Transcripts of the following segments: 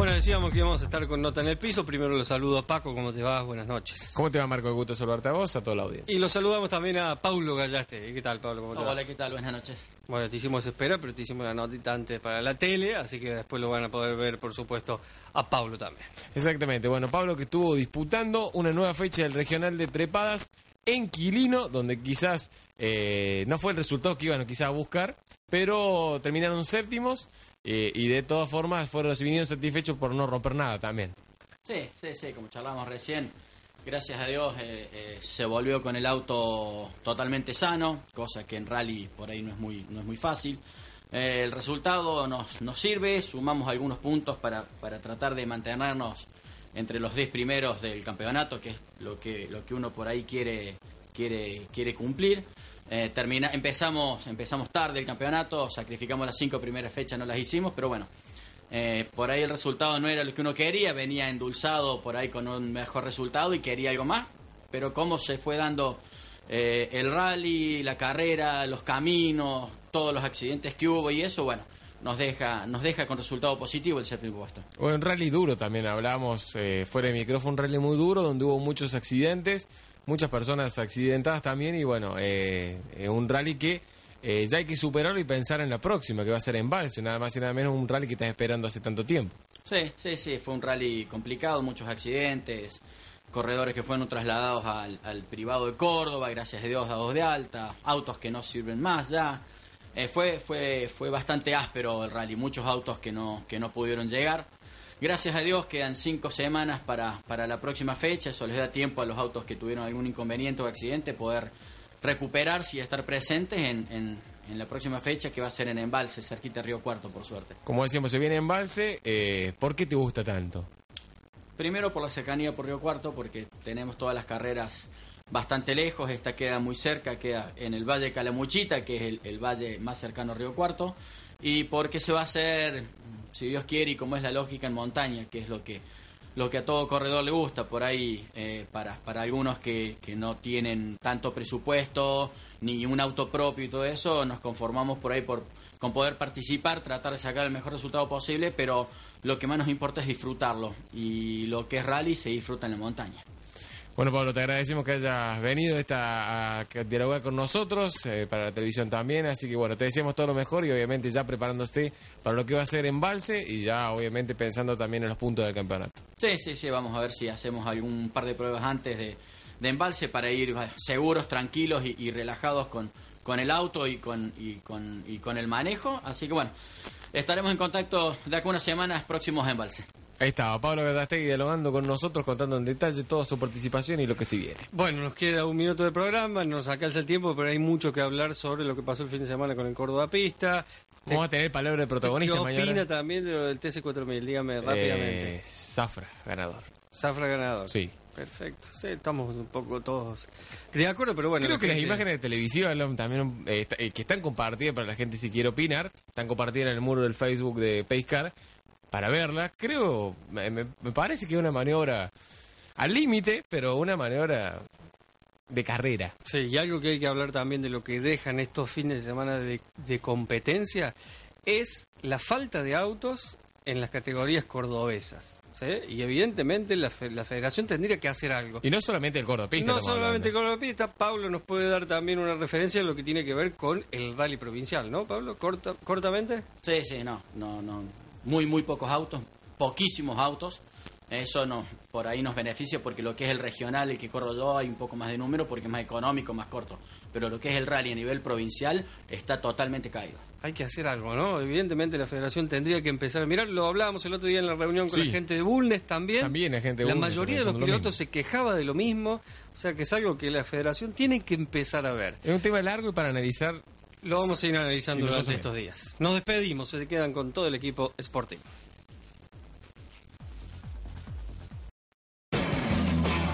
Bueno, decíamos que íbamos a estar con Nota en el Piso. Primero lo saludo a Paco, ¿cómo te va? Buenas noches. ¿Cómo te va, Marco? Gusto saludarte a vos, a toda la audiencia. Y lo saludamos también a Paulo Gallaste. ¿Qué tal, Pablo? ¿Cómo te va? Hola, ¿qué tal? Buenas noches. Bueno, te hicimos espera, pero te hicimos la notita antes para la tele, así que después lo van a poder ver, por supuesto, a Paulo también. Exactamente. Bueno, Pablo que estuvo disputando una nueva fecha del Regional de Trepadas en Quilino, donde quizás eh, no fue el resultado que iban quizás a buscar, pero terminaron séptimos eh, y de todas formas fueron recibidos satisfechos por no romper nada también. Sí, sí, sí, como charlamos recién, gracias a Dios eh, eh, se volvió con el auto totalmente sano, cosa que en rally por ahí no es muy, no es muy fácil. El resultado nos, nos sirve, sumamos algunos puntos para, para tratar de mantenernos entre los 10 primeros del campeonato, que es lo que, lo que uno por ahí quiere, quiere, quiere cumplir. Eh, termina, empezamos, empezamos tarde el campeonato, sacrificamos las cinco primeras fechas, no las hicimos, pero bueno, eh, por ahí el resultado no era lo que uno quería, venía endulzado por ahí con un mejor resultado y quería algo más, pero cómo se fue dando eh, el rally, la carrera, los caminos, todos los accidentes que hubo y eso, bueno, nos deja, nos deja con resultado positivo el séptimo puesto. O en rally duro también hablamos eh, fuera de micrófono, un rally muy duro donde hubo muchos accidentes, muchas personas accidentadas también y bueno, eh, eh, un rally que eh, ya hay que superarlo y pensar en la próxima, que va a ser embalse, nada más y nada menos un rally que estás esperando hace tanto tiempo. Sí, sí, sí, fue un rally complicado, muchos accidentes, corredores que fueron trasladados al, al privado de Córdoba, gracias a Dios dados de alta, autos que no sirven más ya. Eh, fue, fue, fue bastante áspero el rally, muchos autos que no, que no pudieron llegar. Gracias a Dios quedan cinco semanas para, para la próxima fecha, eso les da tiempo a los autos que tuvieron algún inconveniente o accidente poder recuperarse y estar presentes en, en, en la próxima fecha que va a ser en Embalse, cerquita de Río Cuarto, por suerte. Como decíamos, se viene embalse, eh, ¿por qué te gusta tanto? Primero por la cercanía por Río Cuarto, porque tenemos todas las carreras bastante lejos, esta queda muy cerca, queda en el Valle de Calamuchita, que es el, el valle más cercano a Río Cuarto, y porque se va a hacer, si Dios quiere y como es la lógica, en montaña, que es lo que, lo que a todo corredor le gusta, por ahí eh, para, para algunos que, que no tienen tanto presupuesto, ni un auto propio y todo eso, nos conformamos por ahí por, con poder participar, tratar de sacar el mejor resultado posible, pero lo que más nos importa es disfrutarlo, y lo que es rally se disfruta en la montaña. Bueno, Pablo, te agradecemos que hayas venido esta, a dialogar con nosotros, eh, para la televisión también, así que bueno, te deseamos todo lo mejor y obviamente ya preparándote para lo que va a ser embalse y ya obviamente pensando también en los puntos del campeonato. Sí, sí, sí, vamos a ver si hacemos algún par de pruebas antes de, de embalse para ir eh, seguros, tranquilos y, y relajados con, con el auto y con, y, con, y con el manejo. Así que bueno, estaremos en contacto de acá unas semanas próximos a embalse. Ahí estaba, Pablo Gadastegui dialogando con nosotros, contando en detalle toda su participación y lo que se viene. Bueno, nos queda un minuto de programa, nos alcanza el tiempo, pero hay mucho que hablar sobre lo que pasó el fin de semana con el Córdoba Pista. Vamos a tener palabra de protagonista ¿Qué mañana. opina también de lo del TC4000? Dígame rápidamente. Eh, Zafra, ganador. Zafra ganador. Sí. Perfecto. Sí, estamos un poco todos de acuerdo, pero bueno. Creo que las imágenes televisivas también eh, eh, que están compartidas para la gente si quiere opinar, están compartidas en el muro del Facebook de Pacecar para verlas. Creo, me, me- parece que es una maniobra al límite, pero una maniobra de carrera. Sí, y algo que hay que hablar también de lo que dejan estos fines de semana de, de competencia es la falta de autos en las categorías cordobesas. ¿sí? Y evidentemente la, fe- la federación tendría que hacer algo. Y no solamente el cordopista. No solamente hablando. con la pista, Pablo nos puede dar también una referencia a lo que tiene que ver con el rally provincial, ¿no, Pablo? Corta, cortamente. Sí, sí, no, no, no. Muy, muy pocos autos, poquísimos autos. Eso no, por ahí nos beneficia porque lo que es el regional, el que corro yo, hay un poco más de número porque es más económico, más corto. Pero lo que es el rally a nivel provincial está totalmente caído. Hay que hacer algo, ¿no? Evidentemente la federación tendría que empezar a mirar. Lo hablábamos el otro día en la reunión con Sí. la gente de Bulnes también. También hay gente de La Bulnes mayoría de los lo pilotos se quejaba de lo mismo. O sea que es algo que la federación tiene que empezar a ver. Es un tema largo y para analizar Lo vamos a ir analizando Sí, durante estos días. Nos despedimos, se quedan con todo el equipo Sporting.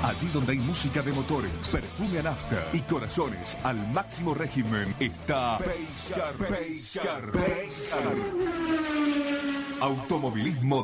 Allí donde hay música de motores, perfume a nafta y corazones al máximo régimen está Pacecar, Pacecar, Pacecar. Automovilismo